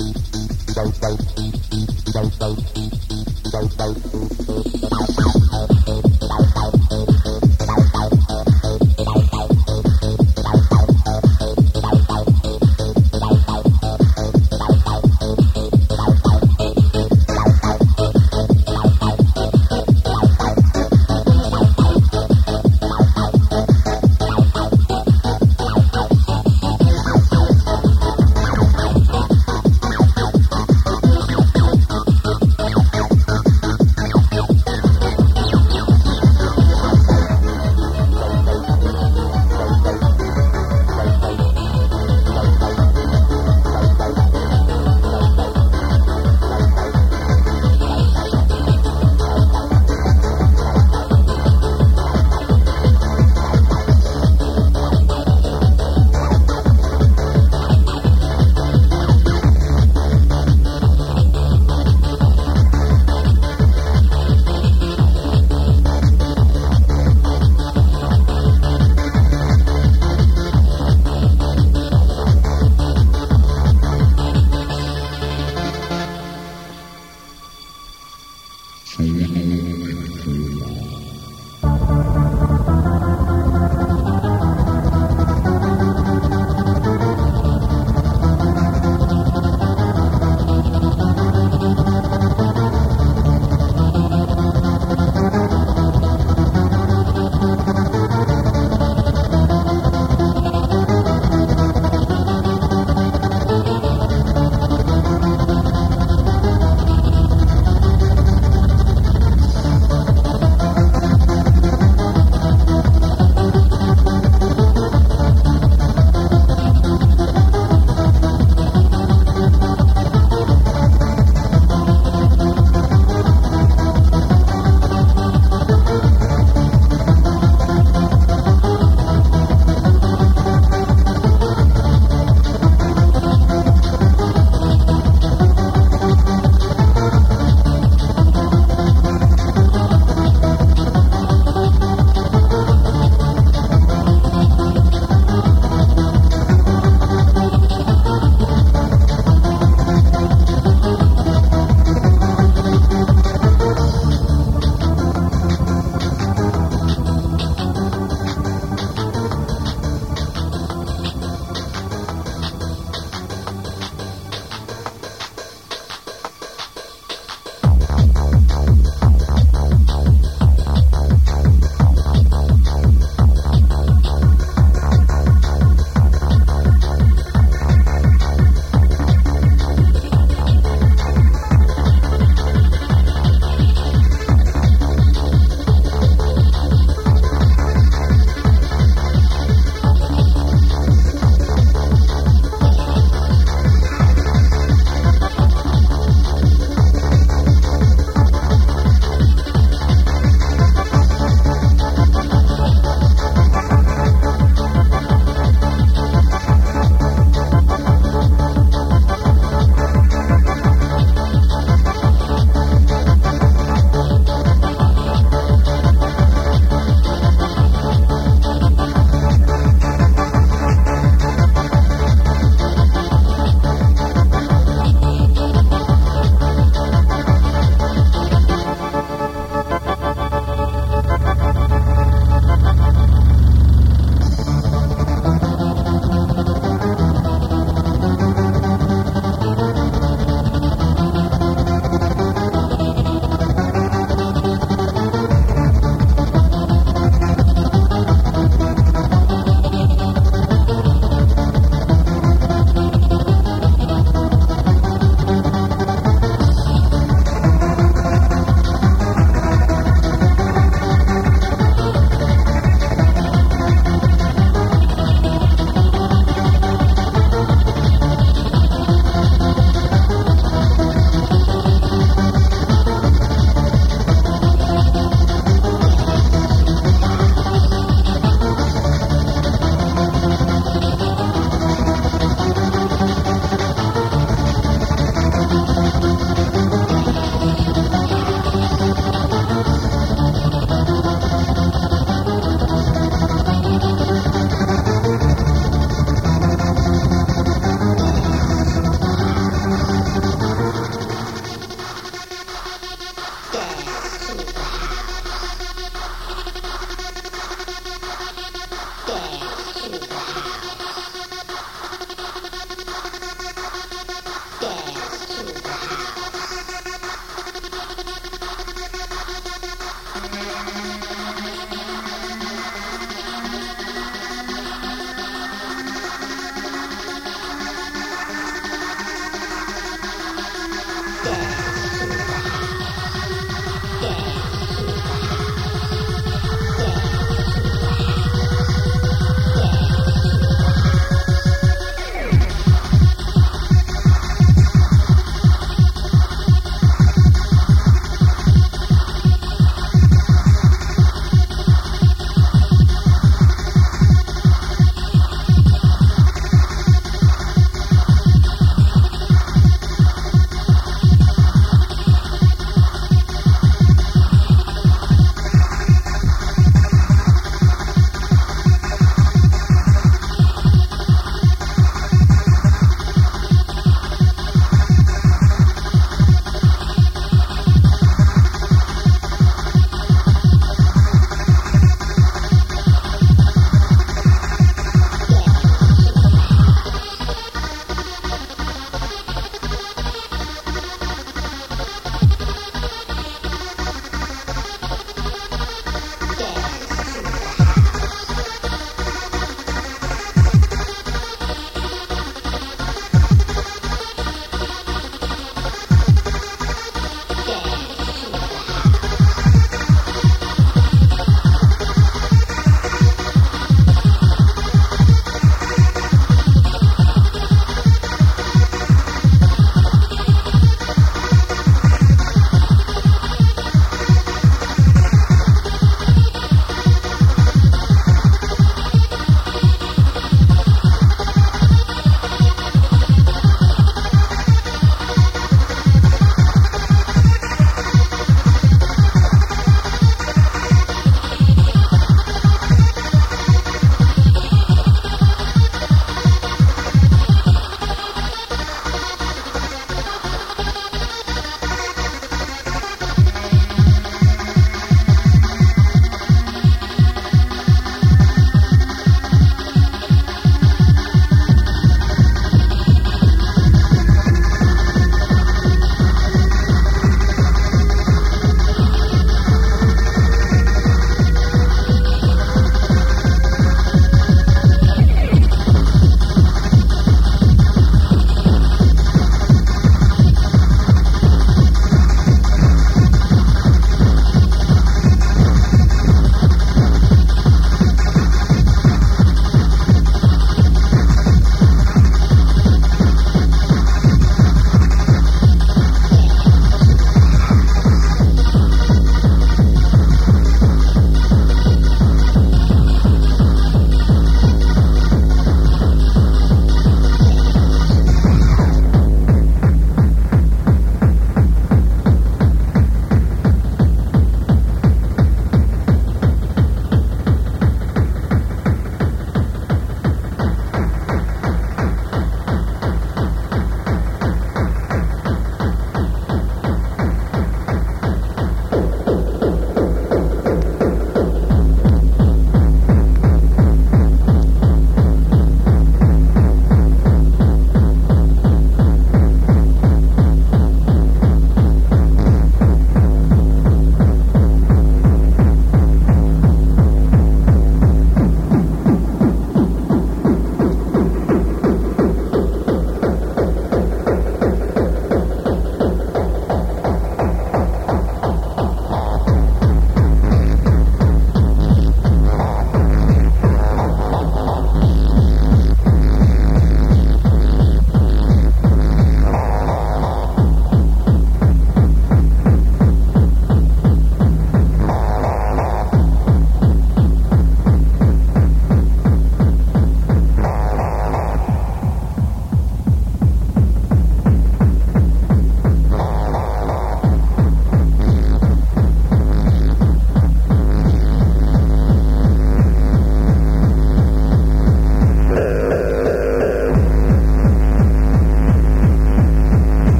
Thank you.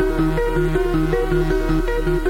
Thank you.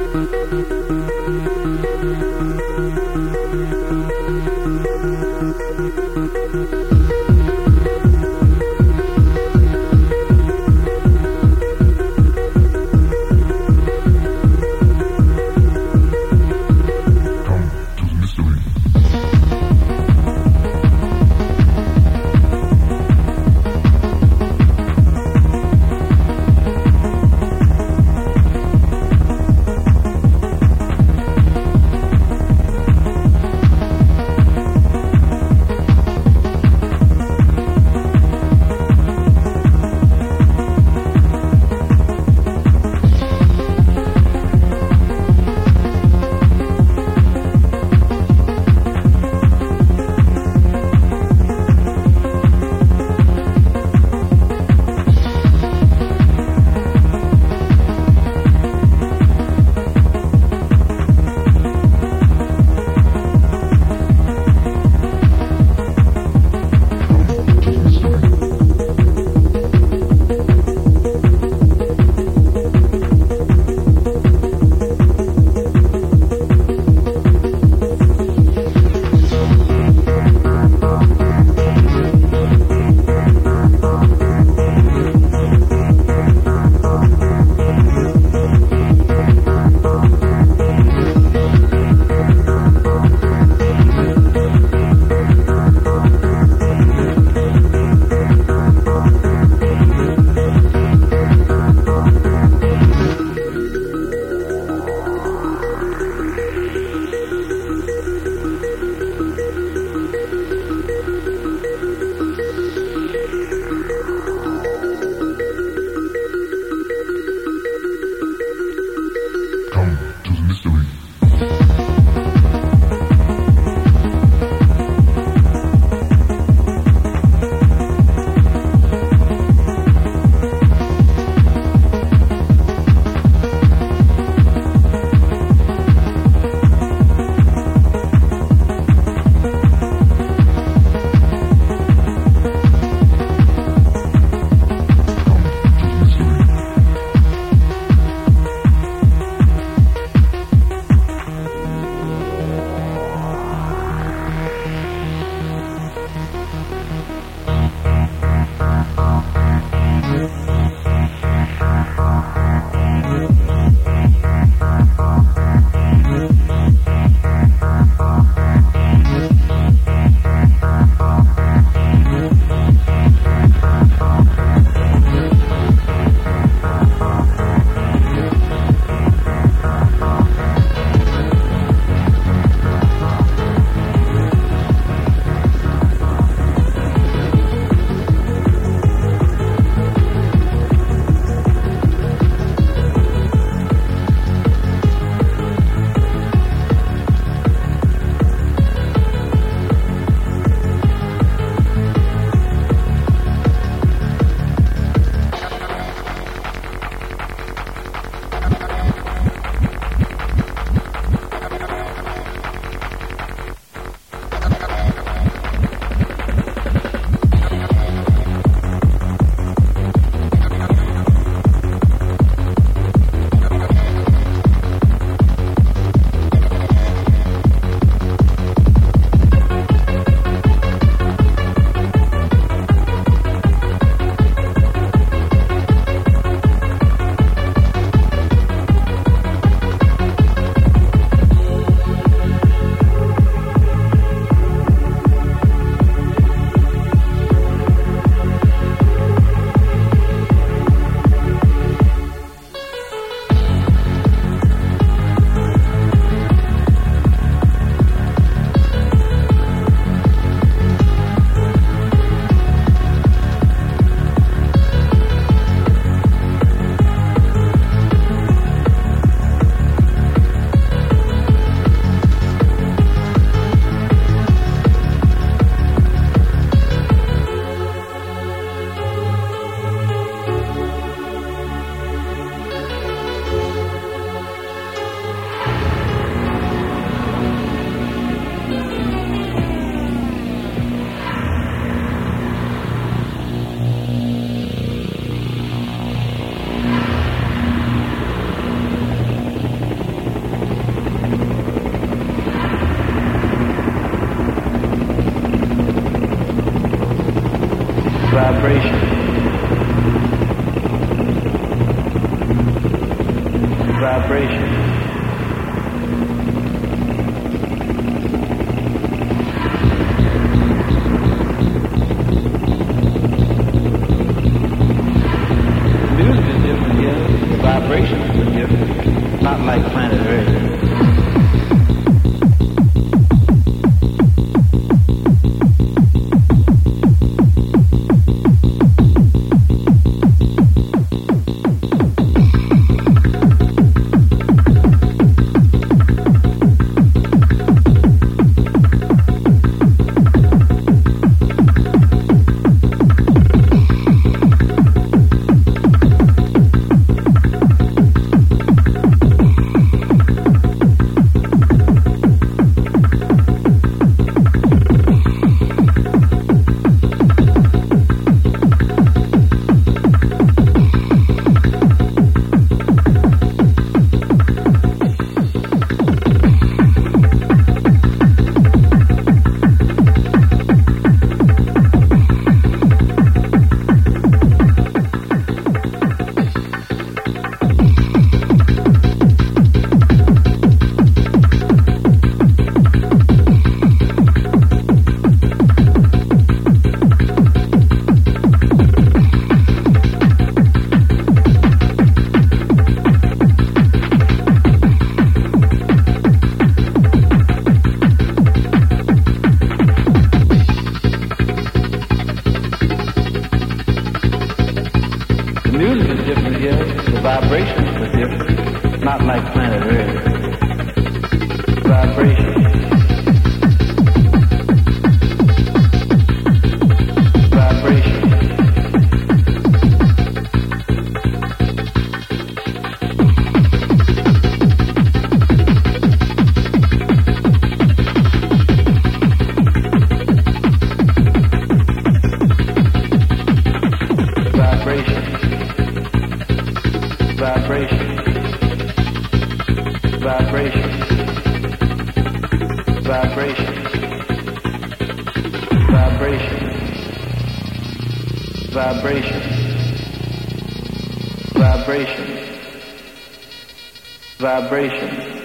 Vibration.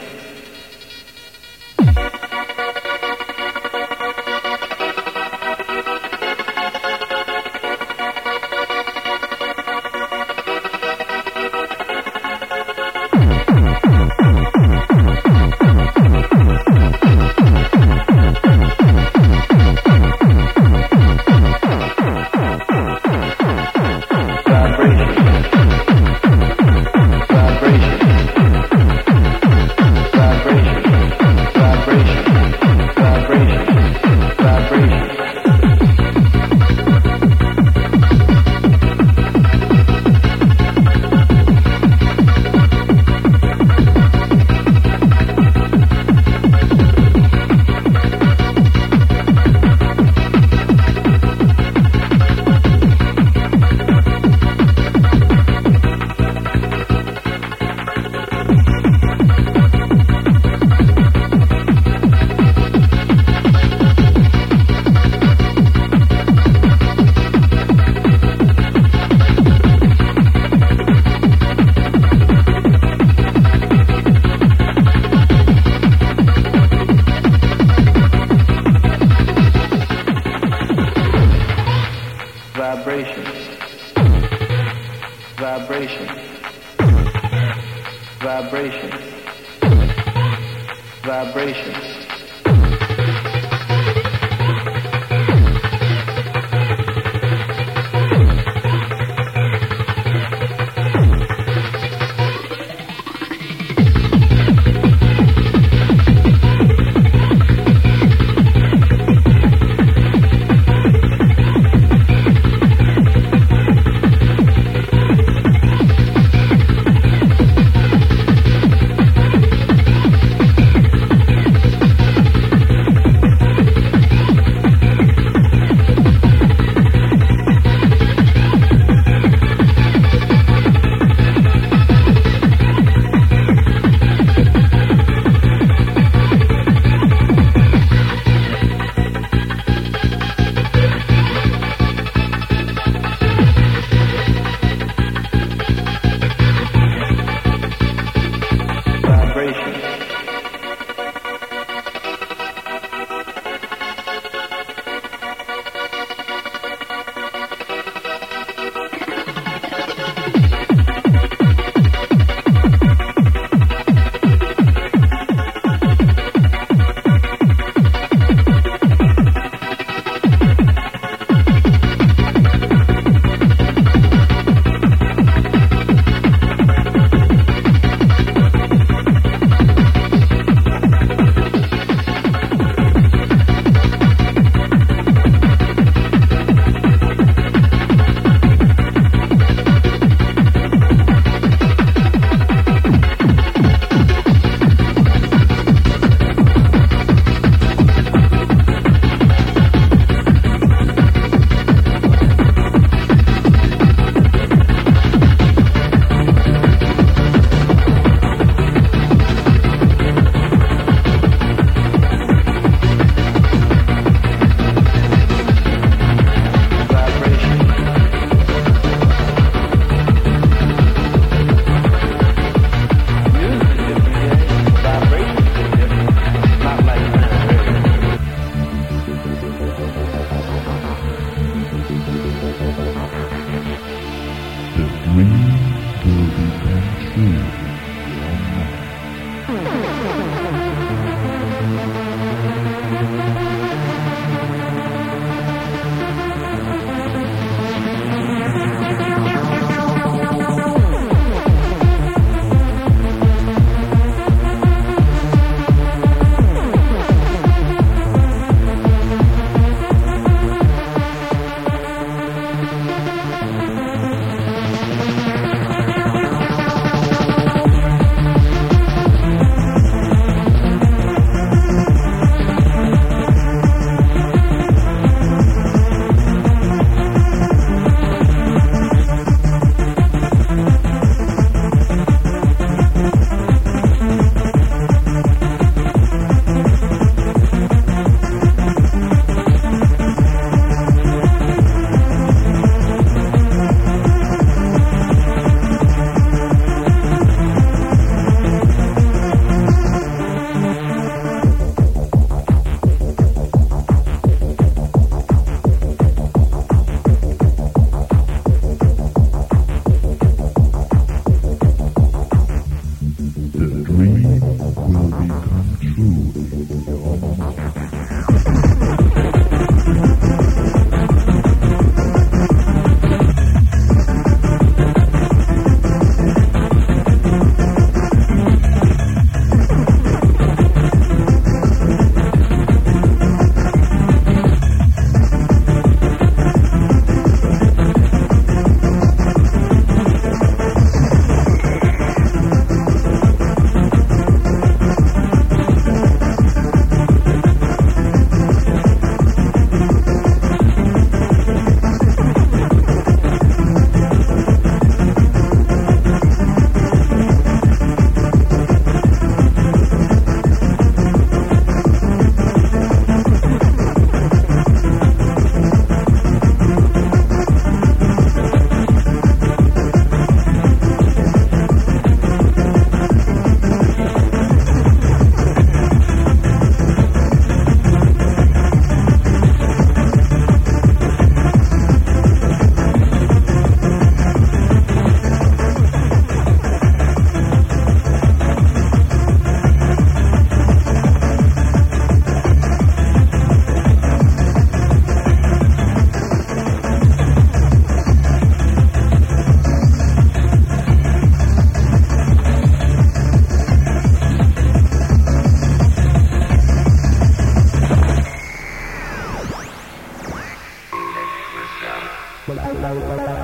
Bye.